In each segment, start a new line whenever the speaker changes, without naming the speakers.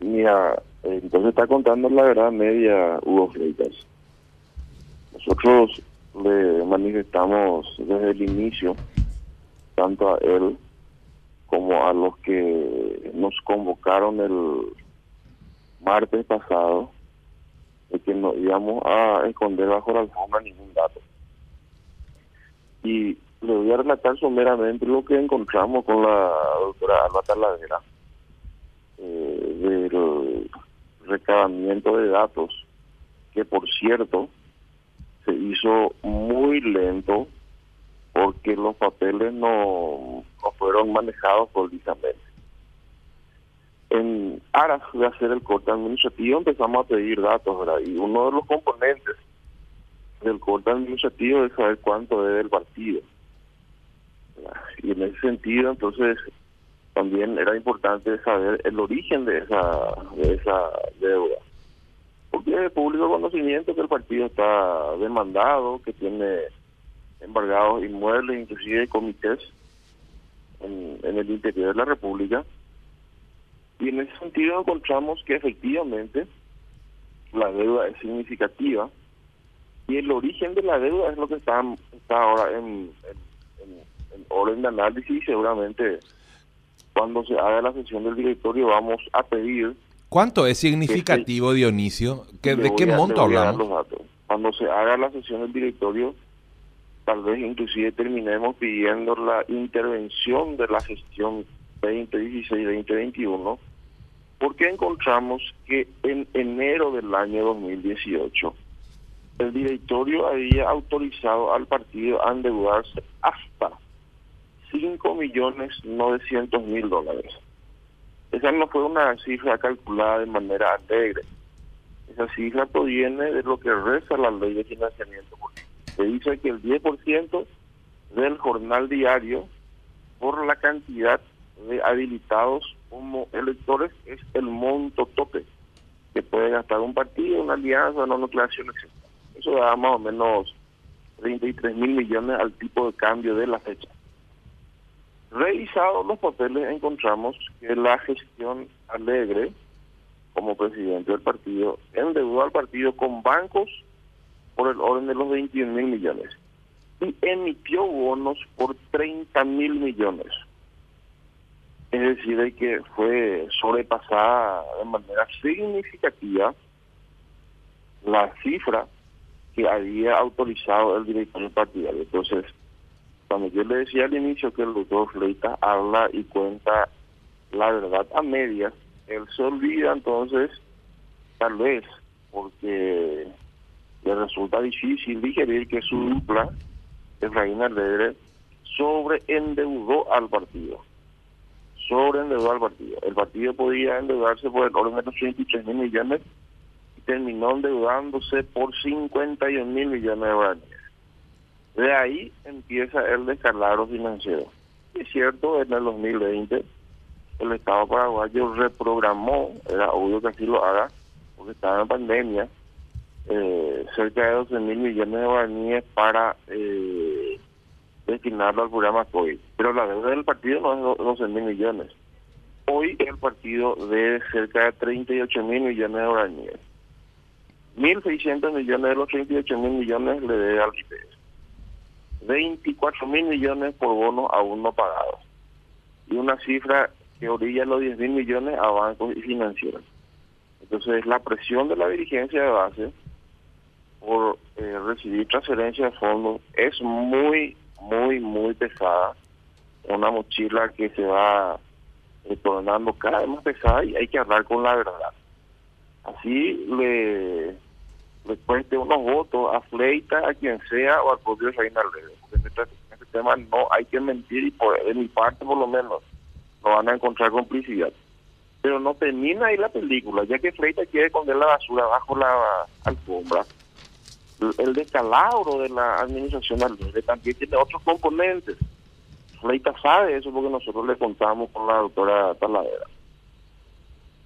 Mira, entonces está contando la verdad media Hugo Freitas. Nosotros le manifestamos desde el inicio, tanto a él como a los que nos convocaron el martes pasado, de que no íbamos a esconder bajo la alfombra ningún dato. Y le voy a relatar someramente lo que encontramos con la doctora Alba Taladera eh, del recabamiento de datos, que por cierto se hizo muy lento porque los papeles no, no fueron manejados políticamente. En aras de hacer el corte administrativo empezamos a pedir datos. Y uno de los componentes del corte administrativo es saber cuánto debe el partido. Y en ese sentido, entonces, también era importante saber el origen de esa, de esa deuda. Porque es público conocimiento que el partido está demandado, que tiene embargados inmuebles, inclusive comités en, en el interior de la República. Y en ese sentido encontramos que efectivamente la deuda es significativa y el origen de la deuda es lo que está, está ahora en, en orden de análisis y seguramente cuando se haga la sesión del directorio vamos a pedir...
¿Cuánto es significativo, Dionisio? ¿Que, ¿De qué monto hablamos?
Cuando se haga la sesión del directorio, tal vez inclusive terminemos pidiendo la intervención de la gestión 2016-2021, porque encontramos que en enero del año 2018 el directorio había autorizado al partido a endeudarse hasta 5 millones 900 mil dólares. Esa no fue una cifra calculada de manera alegre. Esa cifra proviene de lo que reza la ley de financiamiento Se dice que el 10% del jornal diario por la cantidad de habilitados como electores es el monto tope que puede gastar un partido, una alianza, una nucleación, etc. Eso da más o menos 33 mil millones al tipo de cambio de la fecha. Revisados los papeles encontramos que la gestión alegre como presidente del partido endeudó al partido con bancos por el orden de los 21 mil millones y emitió bonos por 30 mil millones. Es decir, de que fue sobrepasada de manera significativa la cifra que había autorizado el director partidario. Entonces, cuando yo le decía al inicio que el doctor Fleitas habla y cuenta la verdad a medias, él se olvida entonces, tal vez, porque le resulta difícil digerir que su dupla, Efraín Alegre, sobreendeudó al partido. Sobreendeudó al partido. El partido podía endeudarse por el orden de los 83 mil millones y terminó endeudándose por 51 mil millones de dólares. De ahí empieza el descalabro financiero. Es cierto, en el 2020 el Estado paraguayo reprogramó, era obvio que así lo haga, porque estaba en pandemia, eh, cerca de 12 mil millones de guaraníes para eh, destinarlo al programa COVID. Pero la deuda del partido no es 12 mil millones. Hoy el partido debe cerca de 38 mil millones de guaraníes. 1.600 millones de los 38 mil millones le debe al IPS. 24 mil millones por bonos aún no pagados y una cifra que orilla los 10 mil millones a bancos y financieros. Entonces la presión de la dirigencia de base por eh, recibir transferencia de fondos es muy, muy, muy pesada. Una mochila que se va tornando cada vez más pesada y hay que hablar con la verdad. Así le le cueste unos votos a Fleita, a quien sea o al propio Reina Porque en este, en este, tema no hay que mentir y por, de mi parte por lo menos no van a encontrar complicidad. Pero no termina ahí la película, ya que Fleita quiere esconder la basura bajo la alfombra. El descalabro de la administración libre también tiene otros componentes. Fleita sabe eso porque nosotros le contamos con la doctora Taladera.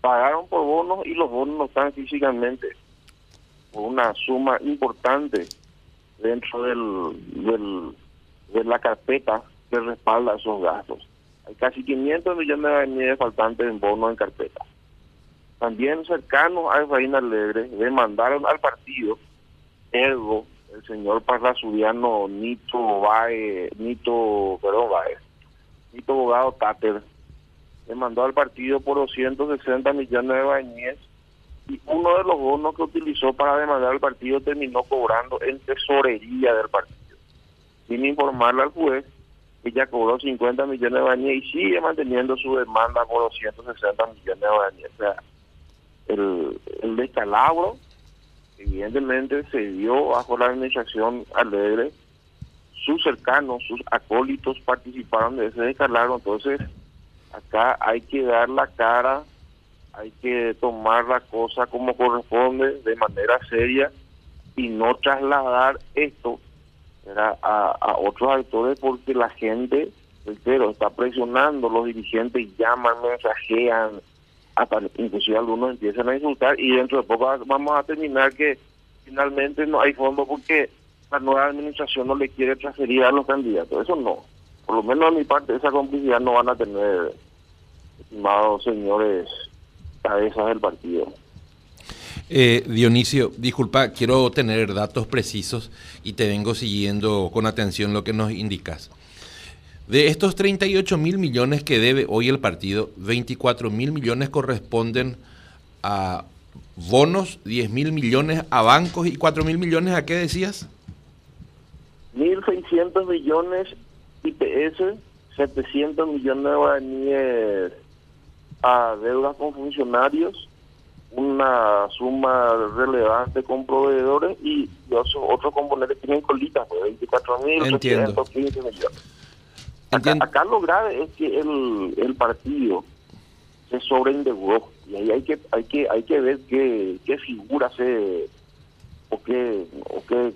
Pagaron por bonos y los bonos no están físicamente una suma importante dentro del, del, de la carpeta que respalda esos gastos. Hay casi 500 millones de faltantes en bonos en carpeta. también cercanos a Efraín Alegre, demandaron al partido, ergo, el señor parrasudiano Nito Bae, Nito, perdón, Bae, Nito Bogado Táter, demandó al partido por 260 millones de bañez y uno de los bonos que utilizó para demandar al partido terminó cobrando en tesorería del partido, sin informarle al juez que ya cobró 50 millones de bañez y sigue manteniendo su demanda por 260 millones de bañez. O sea, el, el descalabro evidentemente se dio bajo la administración alegre, sus cercanos, sus acólitos participaron de ese descalabro, entonces acá hay que dar la cara hay que tomar la cosa como corresponde, de manera seria, y no trasladar esto a, otros actores porque la gente, entero está presionando, los dirigentes llaman, mensajean, hasta inclusive algunos empiezan a insultar y dentro de poco vamos a terminar que finalmente no hay fondo porque la nueva administración no le quiere transferir a los candidatos. Eso no. Por lo menos a mi parte esa complicidad no van a tener, estimados señores cabezas del partido.
Eh, Dionisio, disculpa, quiero tener datos precisos y te vengo siguiendo con atención lo que nos indicas. De estos 38 mil millones que debe hoy el partido, 24 mil millones corresponden a bonos, 10 mil millones a bancos y 4 mil millones a qué decías?
1.600 millones IPS, 700 millones de guaraníes a deudas con funcionarios, una suma relevante con proveedores y los otros componentes tienen colitas, pues 24 mil, millones. Acá, acá, lo grave es que el, el partido se sobreendeudó y ahí hay que hay que hay que ver qué, qué figura se o qué o qué,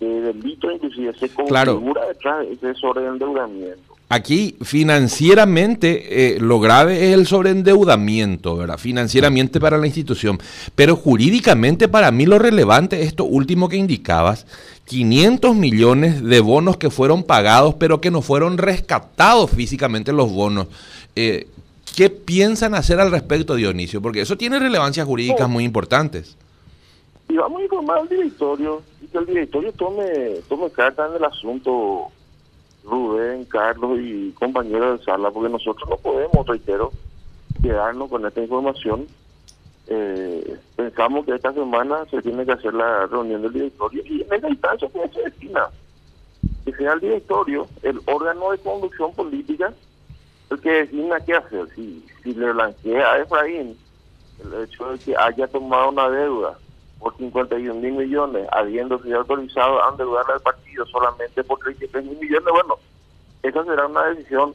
delito inclusive se configura detrás de ese sobreendeudamiento.
Aquí financieramente eh, lo grave es el sobreendeudamiento, ¿verdad? Financieramente para la institución, pero jurídicamente para mí lo relevante es esto último que indicabas, 500 millones de bonos que fueron pagados pero que no fueron rescatados físicamente los bonos. Eh, ¿Qué piensan hacer al respecto, Dionisio? Porque eso tiene relevancias jurídicas muy importantes.
Y vamos a informar al directorio y que el directorio tome, tome carta en el asunto Rubén, Carlos y compañeros de sala, porque nosotros no podemos, reitero, quedarnos con esta información. Eh, pensamos que esta semana se tiene que hacer la reunión del directorio y en esa instancia que se destina que sea el directorio, el órgano de conducción política, el que designa qué hacer. Si, si le blanquea a Efraín el hecho de que haya tomado una deuda por 51 mil millones, habiendo sido autorizado a endeudar al partido solamente por 33 mil millones, bueno, esa será una decisión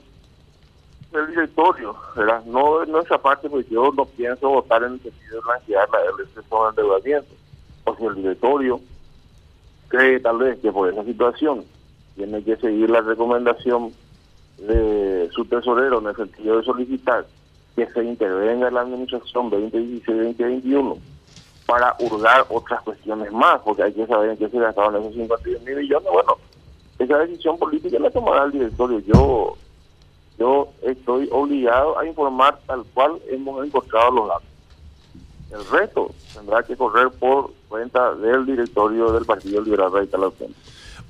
del directorio, ¿verdad? no de nuestra parte, porque yo no pienso votar en el sentido de blanquear el exceso de endeudamiento. O si el directorio cree tal vez que por esa situación tiene que seguir la recomendación de su tesorero en el sentido de solicitar que se intervenga en la administración 2016-2021 para hurgar otras cuestiones más, porque hay que saber en qué se gastaron esos 51 mil millones. Bueno, esa decisión política la tomará el directorio. Yo yo estoy obligado a informar tal cual hemos encontrado los datos. El resto tendrá que correr por cuenta del directorio del Partido Liberal Radical Autónomo.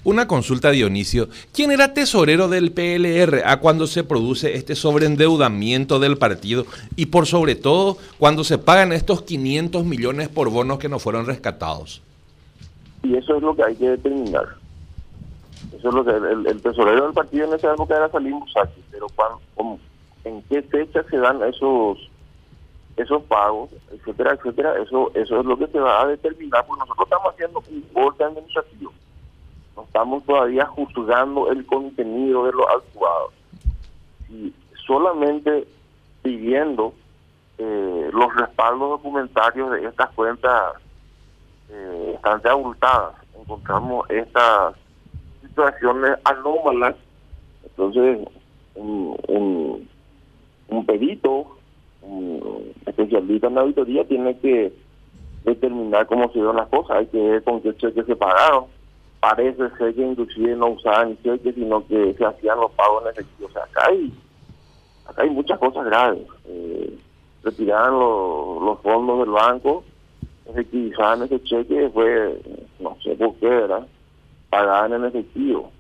Una consulta, Dionisio. ¿Quién era tesorero del PLR a cuando se produce este sobreendeudamiento del partido y por sobre todo cuando se pagan estos 500 millones por bonos que no fueron rescatados?
Y eso es lo que hay que determinar. Eso es lo que el, tesorero del partido en esa época era Salim Musaki, pero en qué fecha se dan esos esos pagos, etcétera, etcétera, eso eso es lo que se va a determinar, porque nosotros estamos haciendo un corte administrativo estamos todavía juzgando el contenido de lo actuado. Y solamente pidiendo eh, los respaldos documentarios de estas cuentas eh, bastante abultadas, encontramos estas situaciones anómalas. Entonces, un, un, un perito, un especialista en la auditoría, tiene que determinar cómo se dieron las cosas, hay que ver con qué cheques se pagaron parece ser que inclusive no usaban cheques, sino que se hacían los pagos en efectivo. O sea, acá hay, acá hay muchas cosas graves. Eh, retiraban los, los fondos del banco, efectivizaban ese cheque y después, no sé por qué, ¿verdad? Pagaban en efectivo.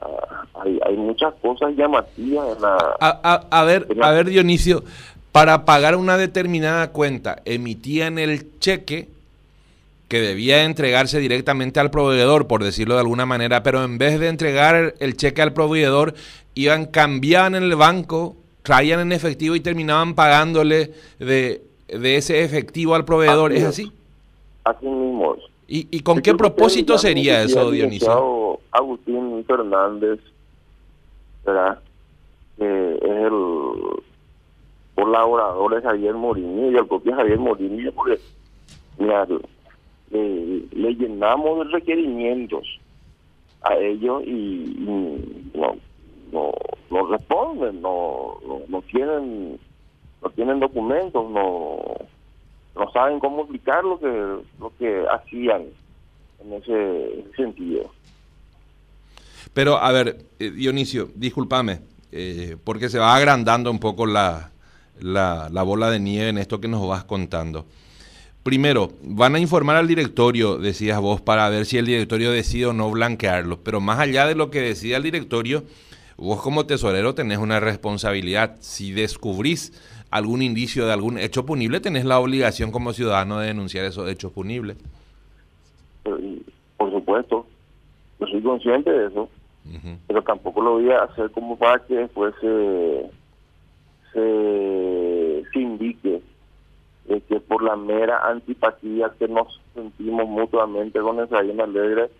Ah, hay, hay muchas cosas llamativas en la...
A, a, ver, a ver Dionisio, para pagar una determinada cuenta, emitían el cheque que debía entregarse directamente al proveedor, por decirlo de alguna manera, pero en vez de entregar el cheque al proveedor, iban, cambiaban en el banco, traían en efectivo y terminaban pagándole de, ese efectivo al proveedor. ¿Es así?
Así mismo
¿Y, y con qué propósito sería eso, Dionisio?
Agustín Fernández, ¿verdad? es el colaborador de Javier Morini y el propio Javier Morini, porque mira, le, llenamos de requerimientos a ellos y, no, no, responden, no, no, tienen no tienen documentos, no, no saben cómo explicar lo que lo que hacían en ese sentido.
Pero a ver, eh, Dionisio, discúlpame, eh, porque se va agrandando un poco la, la, la bola de nieve en esto que nos vas contando. Primero, van a informar al directorio, decías vos, para ver si el directorio decide o no blanquearlo. Pero más allá de lo que decida el directorio, vos como tesorero tenés una responsabilidad. Si descubrís algún indicio de algún hecho punible, tenés la obligación como ciudadano de denunciar esos hechos punibles.
Por supuesto, yo soy consciente de eso, pero tampoco lo voy a hacer como para que después se, se indique de que por la mera antipatía que nos sentimos mutuamente con Efraín Alegre,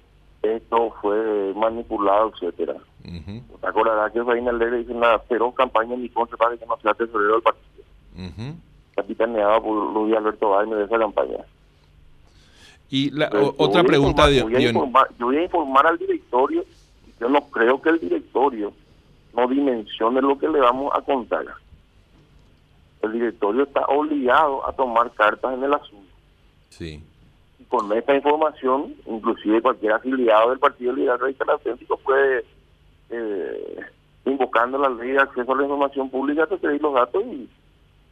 esto fue manipulado, etcétera. Uh ¿Te acordarás que Efraín Alegre hizo una feroz campaña en mi contra para que no sea tesorero del partido? Capitaneado por Luis Alberto Baime de esa campaña.
Y la, otra pregunta,
yo voy, yo voy a informar al directorio, yo no creo que el directorio no dimensione lo que le vamos a contar el directorio está obligado a tomar cartas en el asunto.
Sí.
Y con esta información, inclusive cualquier afiliado del Partido Liberal Radical Auténtico puede, eh, invocando la ley de acceso a la información pública, pedir los datos y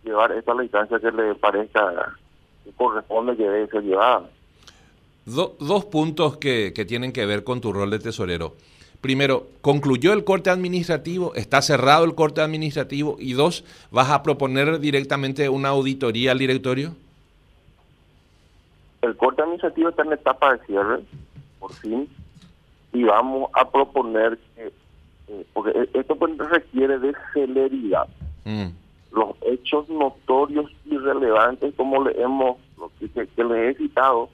llevar esto a la instancia que le parezca que corresponde que debe ser llevada.
dos puntos que, que tienen que ver con tu rol de tesorero primero, ¿concluyó el corte administrativo? ¿Está cerrado el corte administrativo? Y dos, ¿vas a proponer directamente una auditoría al directorio?
El corte administrativo está en etapa de cierre, por fin, y vamos a proponer que, eh, porque e-, esto pues requiere de celeridad. Mm. Los hechos notorios y relevantes, como le hemos, que, que les he citado,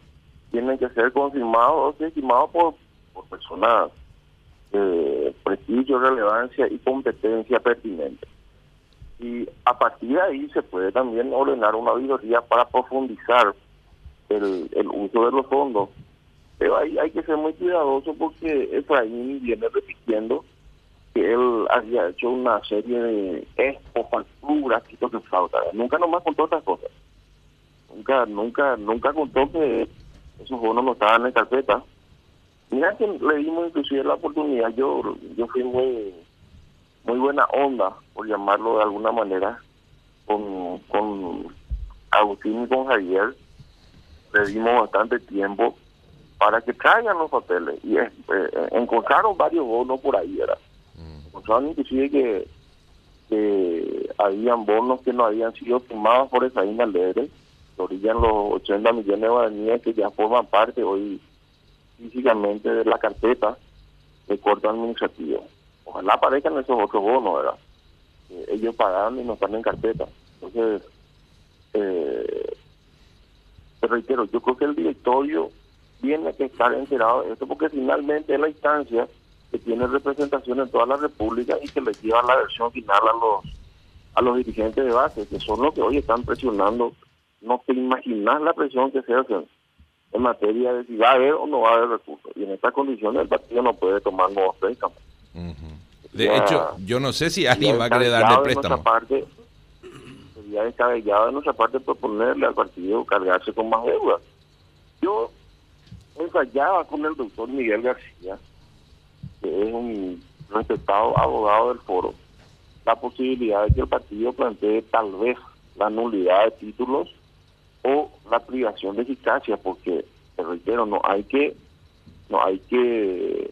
tienen que ser confirmados o desestimados por, por personas eh, prestigio, relevancia y competencia pertinente. Y a partir de ahí se puede también ordenar una auditoría para profundizar el, uso de los fondos. Pero hay que ser muy cuidadoso porque Efraín viene repitiendo que él había hecho una serie de expo, facturas, quitos de flauta. Nunca nomás contó otras cosas. Nunca, nunca, nunca contó que esos bonos no estaban en carpeta Mira que le dimos inclusive la oportunidad, yo yo fui muy muy buena onda, por llamarlo de alguna manera, con, con Agustín y con Javier, le dimos bastante tiempo para que traigan los papeles. Y eh, eh, encontraron varios bonos por ahí, ¿verdad? Mm. Encontraron inclusive que, que habían bonos que no habían sido firmados por esa Alegre, que orillan los 80 millones de guaraníes que ya forman parte hoy físicamente de la carpeta de corte administrativo. Ojalá aparezcan esos otros bonos, ¿verdad? ellos pagan y no están en carpeta. Entonces, eh, te reitero, yo creo que el directorio tiene que estar enterado de esto porque finalmente es la instancia que tiene representación en toda la República y que le lleva la versión final a los a los dirigentes de base, que son los que hoy están presionando. No te imaginas la presión que se hace en materia de si va a haber o no va a haber recursos. Y en estas condiciones el partido no puede tomar nuevos préstamos.
De hecho, yo no sé si alguien va a querer darle préstamo.
Parte, sería descabellado de nuestra parte proponerle al partido cargarse con más deuda. Yo ensayaba con el doctor Miguel García, que es un respetado abogado del foro, la posibilidad de que el partido plantee tal vez la nulidad de títulos o la privación de eficacia, porque, te reitero, no hay que, no hay que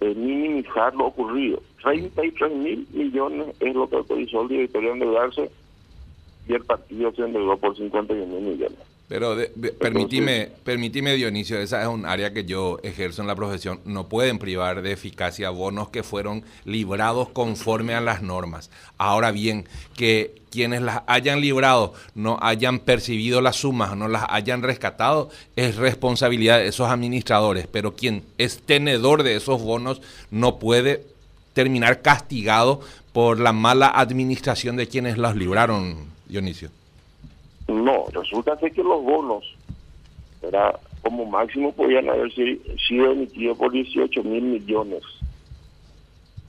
eh, minimizar lo ocurrido. 33 mil millones es lo que autorizó el directorio endeudarse y el partido se endeudó por 51 mil millones.
Pero de, permitime, permitime, Dionisio, esa es un área que yo ejerzo en la profesión. No pueden privar de eficacia bonos que fueron librados conforme a las normas. Ahora bien, que quienes las hayan librado no hayan percibido las sumas, no las hayan rescatado, es responsabilidad de esos administradores. Pero quien es tenedor de esos bonos no puede terminar castigado por la mala administración de quienes los libraron, Dionisio.
No, resulta que los bonos, era como máximo podían haber sido emitidos por 18 mil millones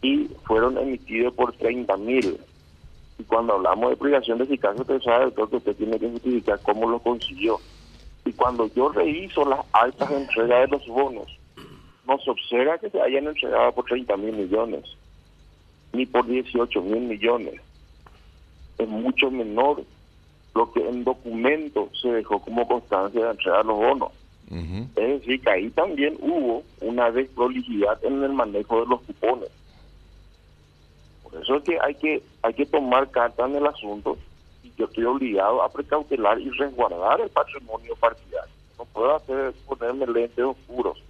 y fueron emitidos por 30 mil. Y cuando hablamos de privación de eficacia, usted sabe que usted tiene que justificar cómo lo consiguió. Y cuando yo reviso las altas entregas de los bonos, no se observa que se hayan entregado por 30 mil millones, ni por 18 mil millones. Es mucho menor lo que en documento se dejó como constancia de entregar los bonos. Es decir, que ahí también hubo una desprolijidad en el manejo de los cupones. Por eso es que hay que hay que tomar carta en el asunto y yo estoy obligado a precautelar y resguardar el patrimonio partidario. No puedo hacer ponerme lentes oscuros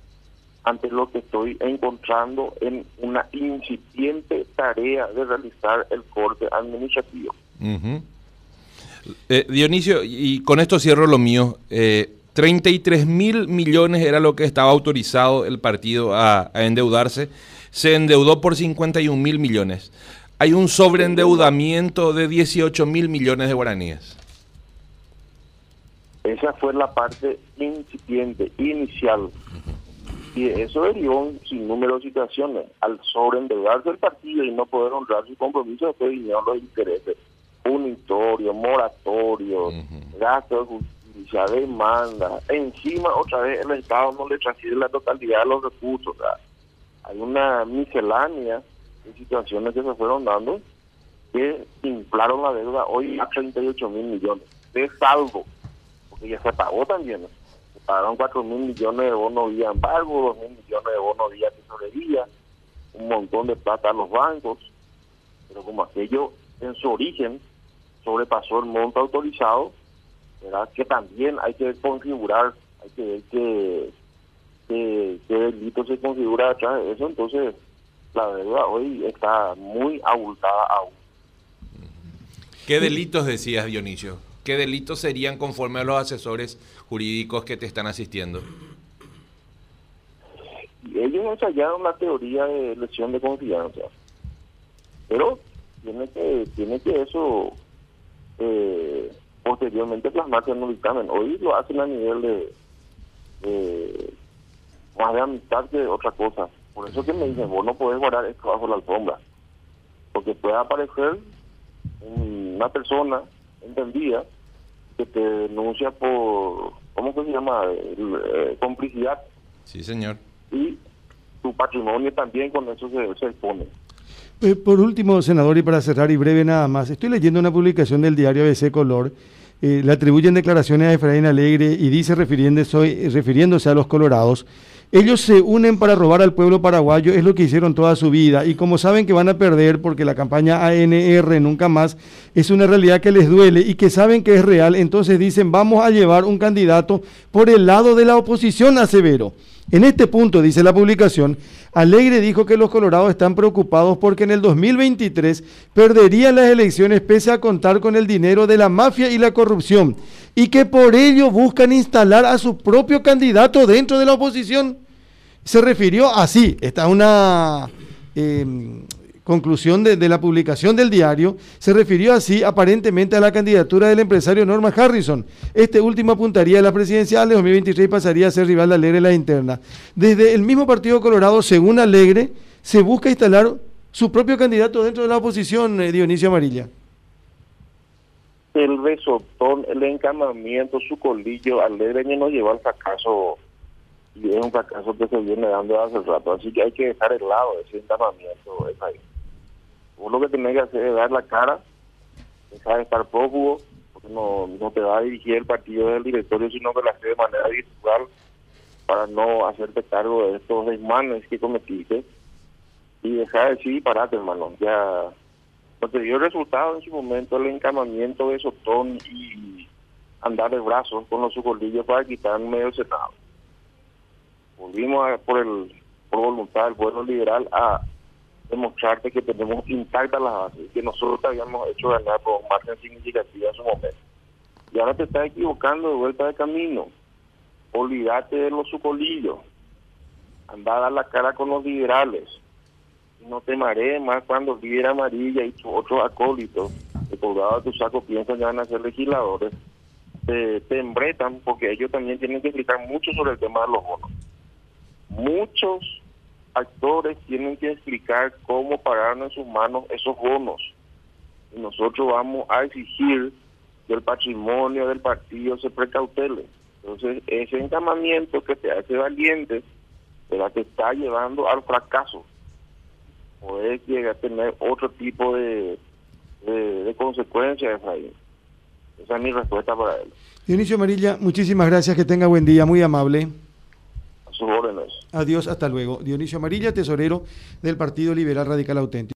ante lo que estoy encontrando en una incipiente tarea de realizar el corte administrativo.
Eh, Dionisio, y con esto cierro lo mío. Eh, 33 mil millones era lo que estaba autorizado el partido a, endeudarse. Se endeudó por 51 mil millones. Hay un sobreendeudamiento de 18 mil millones de guaraníes.
Esa fue la parte incipiente, inicial. Y eso derivó un sinnúmero de situaciones. Al sobreendeudarse el partido y no poder honrar su compromiso, después vinieron los intereses unitorio, moratorio, gasto de justicia, demanda. Encima, otra vez, el Estado no le transfiere la totalidad de los recursos. Hay una miscelánea de situaciones que se fueron dando que inflaron la deuda hoy a 38 mil millones de saldo, porque ya se pagó también. Se pagaron 4 mil millones de bonos vía embargo, 2 mil millones de bonos vía tesorería, un montón de plata a los bancos, pero como aquello en su origen sobrepasó el monto autorizado, ¿verdad? que también hay que configurar, hay que ver qué, delito se configura atrás de eso, entonces la deuda hoy está muy abultada aún.
¿Qué delitos decías, Dionisio? ¿Qué delitos serían conforme a los asesores jurídicos que te están asistiendo?
Ellos ensayaron la teoría de lesión de confianza, pero tiene que, tiene que eso eh, posteriormente plasmarse en un dictamen. Hoy lo hacen a nivel de, más de amistad que otra cosa. Por eso que me dicen, vos no podés guardar esto bajo la alfombra. Porque puede aparecer una persona entendida que te denuncia por, ¿cómo se llama? Eh, complicidad.
Sí, señor.
Y tu patrimonio también con eso se, se expone.
Eh, por último, senador, y para cerrar y breve nada más, estoy leyendo una publicación del diario ABC Color. Eh, le atribuyen declaraciones a Efraín Alegre y dice, refiriéndose, refiriéndose a los colorados, ellos se unen para robar al pueblo paraguayo, es lo que hicieron toda su vida. Y como saben que van a perder porque la campaña ANR nunca más es una realidad que les duele y que saben que es real, entonces dicen, vamos a llevar un candidato por el lado de la oposición a Severo. En este punto, dice la publicación, Alegre dijo que los colorados están preocupados porque en el 2023 perderían las elecciones pese a contar con el dinero de la mafia y la corrupción y que por ello buscan instalar a su propio candidato dentro de la oposición. Se refirió así, esta es una em, conclusión de, la publicación del diario, se refirió así aparentemente a la candidatura del empresario Norman Harrison. Este último apuntaría a la presidencial de 2023 y pasaría a ser rival de Alegre en la interna. Desde el mismo Partido Colorado, según Alegre, se busca instalar su propio candidato dentro de la oposición, eh, Dionisio Amarilla.
El besotón, el encamamiento, su colillo, Alegre no lleva al fracaso y es un fracaso que se viene dando hace rato, así que hay que dejar el lado ese encamamiento, ahí. Uno lo que tiene que hacer es dar la cara, dejar de estar prófugo, no, no te va a dirigir el partido del directorio, sino que lo hace de manera virtual para no hacerte cargo de estos desmanes que cometiste y dejar de decir, parate hermano, ya no te dio resultado en su momento el encamamiento de Sotón y andar de brazos con los sucolillos para quitar medio del Senado. Volvimos por el por voluntad del pueblo liberal a demostrarte que tenemos intactas las bases, que nosotros te habíamos hecho ganar por margen significativa en su momento. Y ahora te estás equivocando de vuelta de camino. Olvídate de los sucolillos. Anda a dar la cara con los liberales. No te marees más cuando líder amarilla y tus otros acólitos, de colgado de tu saco, piensan que van a ser legisladores, te, te embretan porque ellos también tienen que explicar mucho sobre el tema de los bonos. Muchos actores tienen que explicar cómo pararon en sus manos esos bonos. Y nosotros vamos a exigir que el patrimonio del partido se precautele. Entonces, ese encamamiento que te hace valiente, la que está llevando al fracaso. Puede llegar a tener otro tipo de, de, de consecuencias ahí. Esa es mi respuesta para él.
Dionisio Amarilla, muchísimas gracias, que tenga buen día, muy amable. Adiós, hasta luego. Dionisio Amarilla, tesorero del Partido Liberal Radical Auténtico.